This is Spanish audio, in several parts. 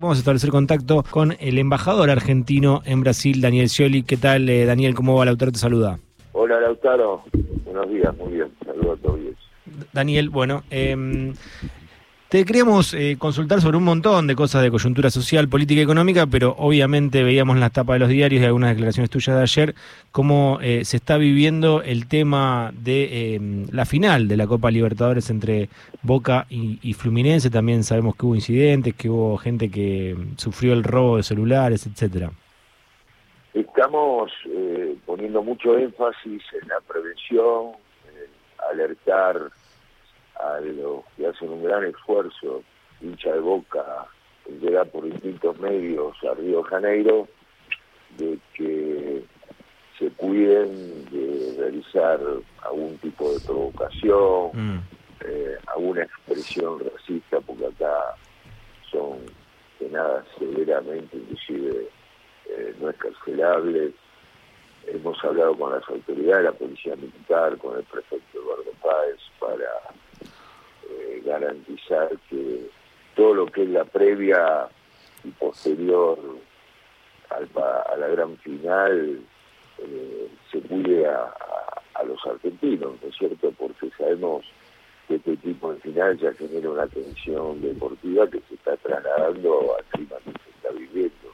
Vamos a establecer contacto con el embajador argentino en Brasil, Daniel Scioli. ¿Qué tal, eh, Daniel? ¿Cómo va? Lautaro te saluda. Hola, Lautaro. Buenos días, muy bien. Saludos a todos. Daniel, bueno, eh, te queríamos eh, consultar sobre un montón de cosas de coyuntura social, política y económica, pero obviamente veíamos en las tapas de los diarios y algunas declaraciones tuyas de ayer cómo eh, se está viviendo el tema de eh, la final de la Copa Libertadores entre Boca y, y, Fluminense. También sabemos que hubo incidentes, que hubo gente que sufrió el robo de celulares, etcétera. Estamos poniendo mucho énfasis en la prevención, en alertar a los que hacen un gran esfuerzo, hincha de boca, llegar por distintos medios a Río Janeiro, de que se cuiden de realizar algún tipo de provocación, mm. eh, alguna expresión racista, porque acá son penadas severamente, inclusive eh, no escarcelables. Hemos hablado con las autoridades, la policía militar, con el prefecto Eduardo Páez, para garantizar que todo lo que es la previa y posterior a la gran final eh, se cuide a, los argentinos, ¿no es cierto? Porque sabemos que este tipo de final ya genera una tensión deportiva que se está trasladando al clima que se está viviendo.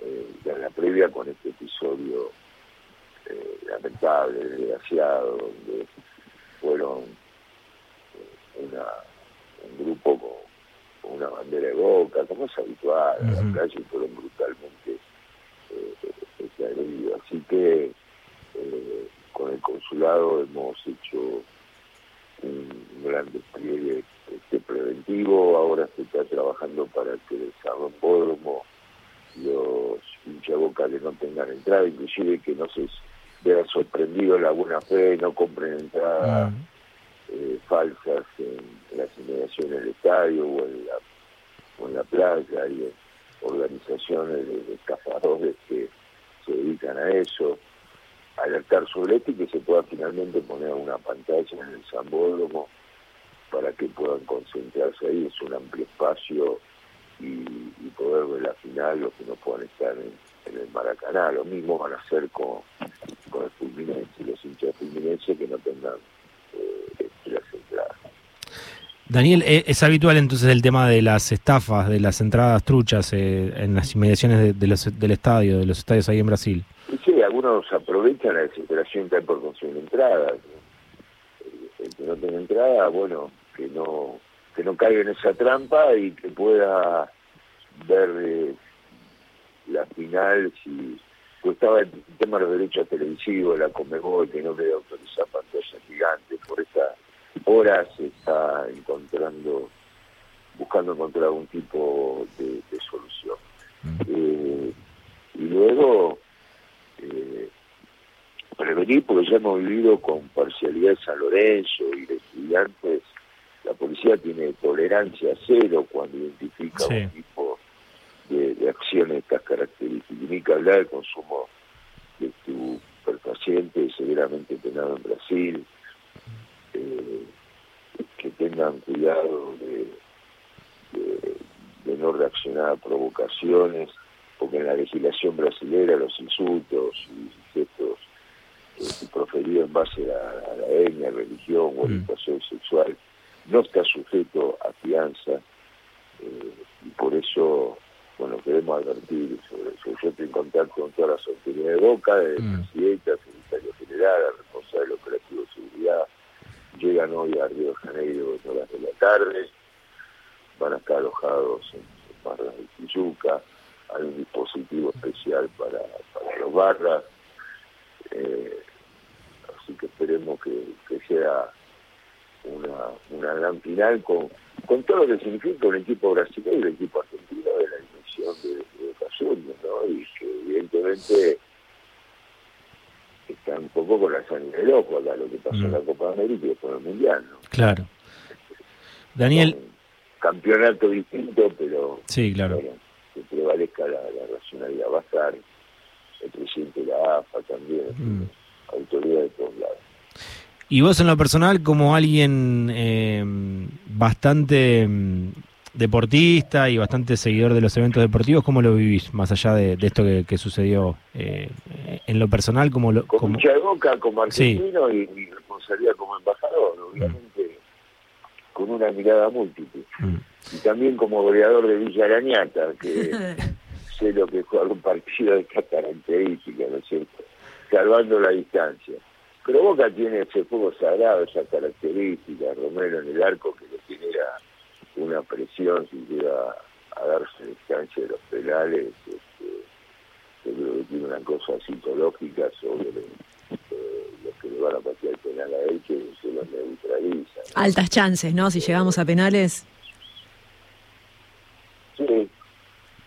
Eh, ya en la previa con este episodio eh, lamentable, desgraciado, donde fueron una un grupo con, una como es habitual, la calle fueron brutalmente eh, agredidos. Así que eh, con el consulado hemos hecho un gran despliegue este preventivo, ahora se está trabajando para que el Hipódromo los boca que no tengan entrada, inclusive que no se vean sorprendidos la buena fe, no compren entrada eh, falsas en, las inmediaciones del estadio o en la, o en la playa y organizaciones de, cazadores que se dedican a eso, alertar sobre esto y que se pueda finalmente poner una pantalla en el Zambódromo para que puedan concentrarse ahí, es un amplio espacio y, poder ver la final los que no puedan estar en, el Maracaná. Lo mismo van a hacer con, con el Fulminense, los hinchas Fulminense que no tengan Daniel, ¿e-, ¿es habitual entonces el tema de las estafas, de las entradas truchas eh, en las inmediaciones de, los, del estadio, de los estadios ahí en Brasil? Sí, algunos aprovechan la desesperación que hay por conseguir entradas. El que no tiene entrada, bueno, que no que no caiga en esa trampa y que pueda ver eh, la final si estaba el tema de los derechos televisivos, la Comebol, que no debe autorizar pantallas gigantes por esa ahora se está encontrando, buscando encontrar algún tipo de, solución. Mm. Eh, y luego, eh, prevenir, porque ya hemos vivido con parcialidad de San Lorenzo y de estudiantes, la policía tiene tolerancia cero cuando identifica un tipo de, acciones de estas características. Y ni que hablar del consumo de tu paciente severamente penado en Brasil, tengan cuidado de, no reaccionar a provocaciones, porque en la legislación brasileña los insultos y gestos eh, proferidos en base a, la etnia, religión o mm. orientación sexual no está sujeto a fianza eh, y por eso bueno queremos advertir sobre eso. Yo estoy en contacto con todas las autoridades de Boca, de mm. presidenta, secretario general, responsable del operativo de seguridad, llegan hoy a Río de Janeiro en horas de la tarde, van a estar alojados en, barras de Tijuca, hay un dispositivo especial para, los barras, eh, así que esperemos que, sea una, gran final con, con todo lo que significa un equipo brasileño y un equipo argentino de la dimensión de, de Ocasión, ¿no? y que evidentemente está un poco con la sangre del ojo acá, lo que pasó en la mm. Copa América y después el Mundial, ¿no? Claro. Daniel... campeonato distinto, pero... Sí, claro. que prevalezca la, racionalidad. Va a estar el presidente de la AFA también, mm. autoridad de todos lados. Y vos en lo personal, como alguien eh, bastante mm, deportista y bastante seguidor de los eventos deportivos, ¿cómo lo vivís? Más allá de, esto que, sucedió eh, en lo personal, como lo, con mucha boca como argentino y mi responsabilidad como embajador, obviamente con una mirada múltiple. Mm. Y también como goleador de Villa Arañata, que sé lo que juega un partido de esta característica, ¿no es cierto? Salvando la distancia. Pero Boca tiene ese fuego sagrado, esa característica, Romero en el arco que le genera una presión si llega a darse distancia de los penales, este, yo creo que tiene una cosa psicológica sobre eh, los que le van a patear el penal a él que se los neutraliza. Altas chances, ¿no? Si llegamos a penales. Sí,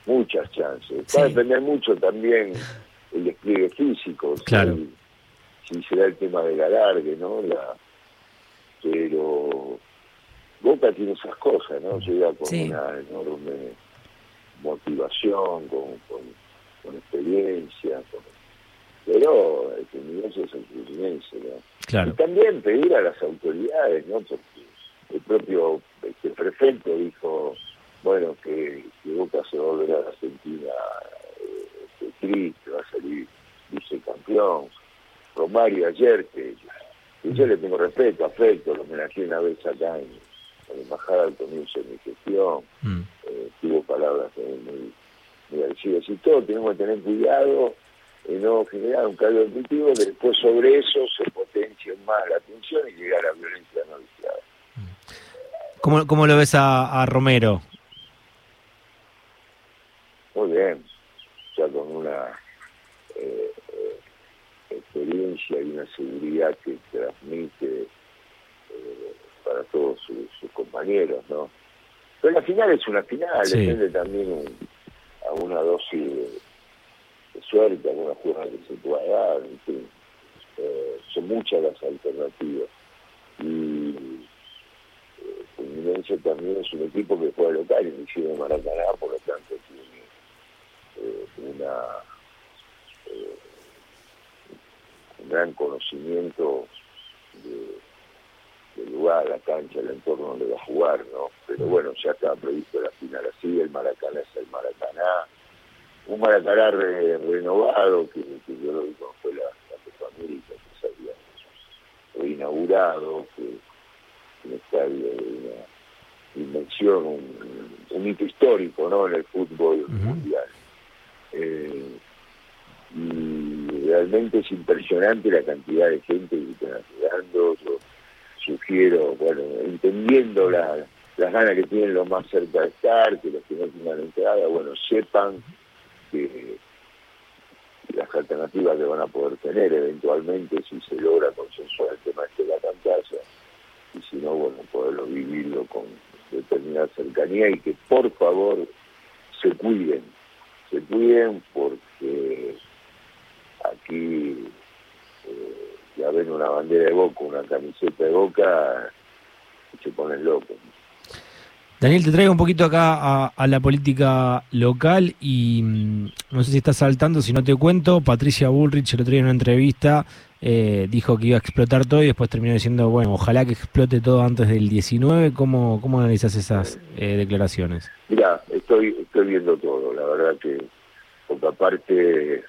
muchas chances. Va a depender mucho también el despliegue físico. Claro. Si, será el tema del alargue, ¿no? La, pero Boca tiene esas cosas, ¿no? Llega con una enorme motivación, con, con, experiencia, pero el Fluminense es el Fluminense, ¿no? Claro. Y también pedir a las autoridades, ¿no? Porque el propio este, prefecto dijo, bueno, que, Boca se va a volver a la Argentina eh, triste, va a salir vicecampeón. Romario ayer, que, yo le tengo respeto, afecto, lo homenajeé una vez acá en la embajada al comienzo de mi gestión, mm. eh, tuvo palabras muy, muy agresivas y todo, tenemos que tener cuidado en no generar un caldo auditivo que después sobre eso se potencie más la tensión y llegar a la violencia no deseada. ¿Cómo, ¿Cómo, lo ves a, Romero? Muy bien, ya con una eh, eh, experiencia y una seguridad que transmite para todos sus, compañeros, ¿no? Pero la final es una final, depende también a una dosis de, suerte, a una jugada que se pueda dar, en fin. Eh, son muchas las alternativas. Y eh, Fluminense también es un equipo que juega local, inició de Maracaná, por lo tanto tiene eh, una eh, un gran conocimiento de el lugar, la cancha, el entorno donde va a jugar, ¿no? Pero bueno, ya estaba previsto la final así, el Maracaná es el Maracaná, un Maracaná renovado, que, yo lo vi cuando fue la, la América, que se había reinaugurado, que de una dimensión, un, hito histórico, ¿no? En el fútbol mundial. Eh, y realmente es impresionante la cantidad de gente que están llegando, sugiero, bueno, entendiendo las ganas que tienen los más cerca de estar, que los que no tengan entrada, bueno, sepan que las alternativas que van a poder tener eventualmente si se logra consensuar el tema este de la pantalla y si no, bueno, poderlo vivirlo con determinada cercanía y que por favor se cuiden, se cuiden porque aquí ya ven una bandera de Boca, una camiseta de Boca, se ponen locos. Daniel, te traigo un poquito acá a, la política local y mm, no sé si estás saltando, si no te cuento, Patricia Bullrich el otro día en una entrevista eh, dijo que iba a explotar todo y después terminó diciendo, bueno, ojalá que explote todo antes del 19. ¿Cómo, cómo analizas esas eh, declaraciones? Mira, estoy, estoy viendo todo, la verdad que, porque aparte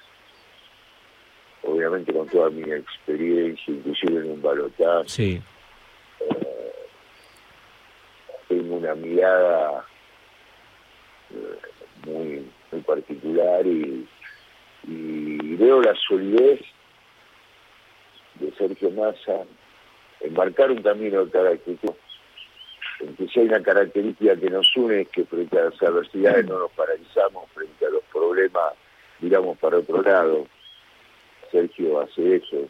obviamente con toda mi experiencia, inclusive en un balotaje, sí. Eh, tengo una mirada eh, muy, muy particular y, veo la solidez de Sergio Massa en marcar un camino de cada actitud. En que si hay una característica que nos une es que frente a las adversidades no nos paralizamos, frente a los problemas miramos para otro lado Sergio hace eso,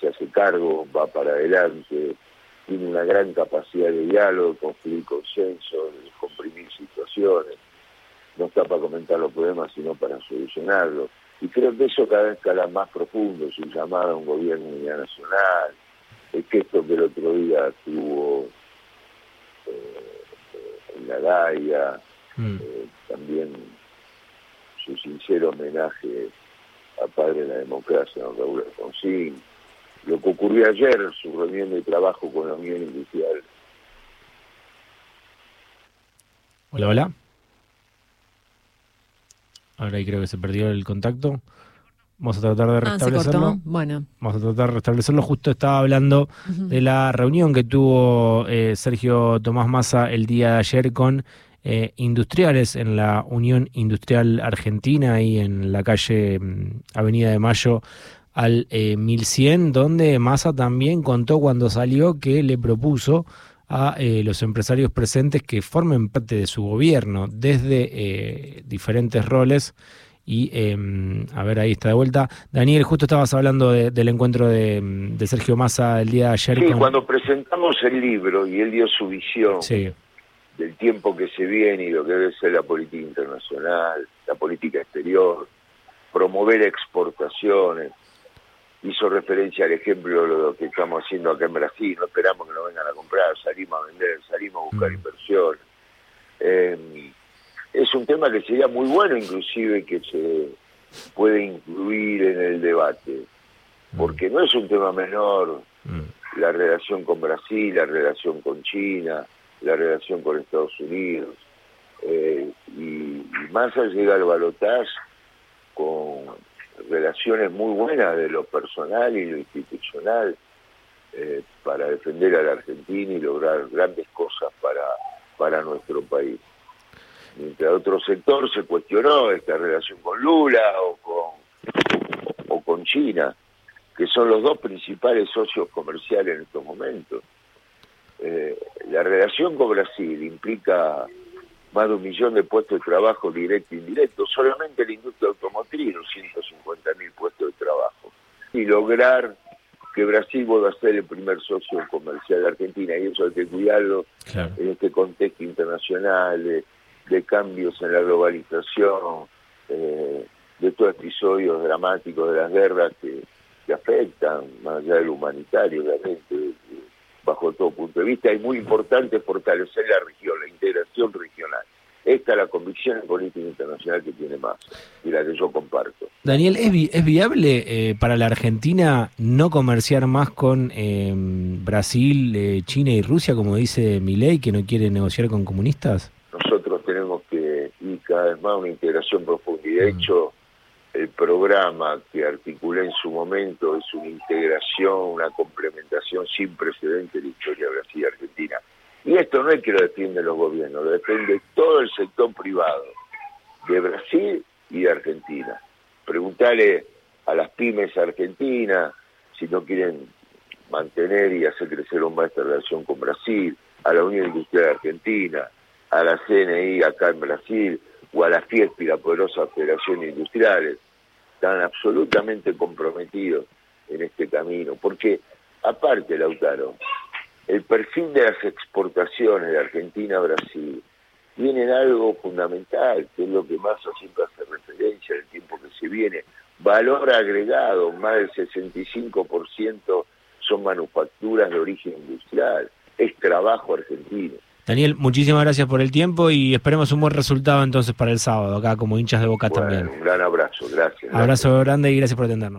se hace cargo, va para adelante, tiene una gran capacidad de diálogo, construir consenso, de comprimir situaciones, no está para comentar los problemas, sino para solucionarlos. Y creo que eso cada vez escala más profundo, su llamada a un gobierno unidad nacional, el gesto que el otro día tuvo eh, en la Gaia, mm. eh, también su sincero homenaje a padre de la democracia, don Raúl Alfonsín. Lo que ocurrió ayer, su reunión de trabajo con la Unión Industrial Hola, hola. Ahora ahí creo que se perdió el contacto. Vamos a tratar de Ah, se restablecerlo. cortó. Bueno. Vamos a tratar de restablecerlo. Justo estaba hablando de la reunión que tuvo eh, Sergio Tomás Massa el día de ayer con eh, industriales en la Unión Industrial Argentina y en la calle mm, Avenida de Mayo al eh, 1100, donde Massa también contó cuando salió que le propuso a eh, los empresarios presentes que formen parte de su gobierno desde eh, diferentes roles. Y eh, a ver, ahí está de vuelta. Daniel, justo estabas hablando de- del encuentro de, de Sergio Massa el día de ayer. Sí, con- cuando presentamos el libro y él dio su visión Sí, del tiempo que se viene y lo que debe ser la política internacional, la política exterior, promover exportaciones, hizo referencia al ejemplo de lo que estamos haciendo acá en Brasil, no esperamos que nos vengan a comprar, salimos a vender, salimos a buscar Mm. inversión. Eh, es un tema que sería muy bueno inclusive que se puede incluir en el debate, porque no es un tema menor Mm. la relación con Brasil, la relación con China, la relación con Estados Unidos. Eh, y, Massa llega al balotaje con relaciones muy buenas de lo personal y lo institucional eh, para defender a la Argentina y lograr grandes cosas para, para nuestro país. Mientras otro sector se cuestionó esta relación con Lula o con, o con China, que son los dos principales socios comerciales en estos momentos. Eh, la relación con Brasil implica más de un millón de puestos de trabajo directo e indirecto, solamente la industria automotriz, los 150 mil puestos de trabajo. Y lograr que Brasil vuelva a ser el primer socio comercial de Argentina, y eso hay que cuidarlo claro. en este contexto internacional de, de cambios en la globalización, eh, de estos episodios dramáticos de las guerras que, que afectan, más allá de lo humanitario, obviamente, bajo todo punto de vista. Es muy importante fortalecer la región, la integración regional. Esta es la convicción política internacional que tiene más y la que yo comparto. Daniel, ¿es, vi- es viable eh, para la Argentina no comerciar más con eh, Brasil, eh, China y Rusia, como dice Milei, que no quiere negociar con comunistas? nosotros tenemos que ir cada vez más a una integración profunda. Y de Mm. El programa que articulé en su momento es una integración, una complementación sin precedentes de la historia de Brasil y Argentina. Y esto no es que lo defienden los gobiernos, lo defiende todo el sector privado de Brasil y de Argentina. Preguntarle a las pymes argentinas si no quieren mantener y hacer crecer aún más esta relación con Brasil, a la Unión Industrial Argentina, a la CNI acá en Brasil, o a la FIESPI, la poderosa Federación de Industriales, están absolutamente comprometidos en este camino. Porque, aparte, Lautaro, el perfil de las exportaciones de Argentina a Brasil tienen algo fundamental, que es lo que Massa siempre hace referencia en el tiempo que se viene. Valor agregado, más del 65% son manufacturas de origen industrial, es trabajo argentino. Daniel, muchísimas gracias por el tiempo y esperemos un buen resultado entonces para el sábado, acá como hinchas de boca Bueno, también. un gran abrazo, gracias. gracias. Abrazo grande y gracias por atendernos.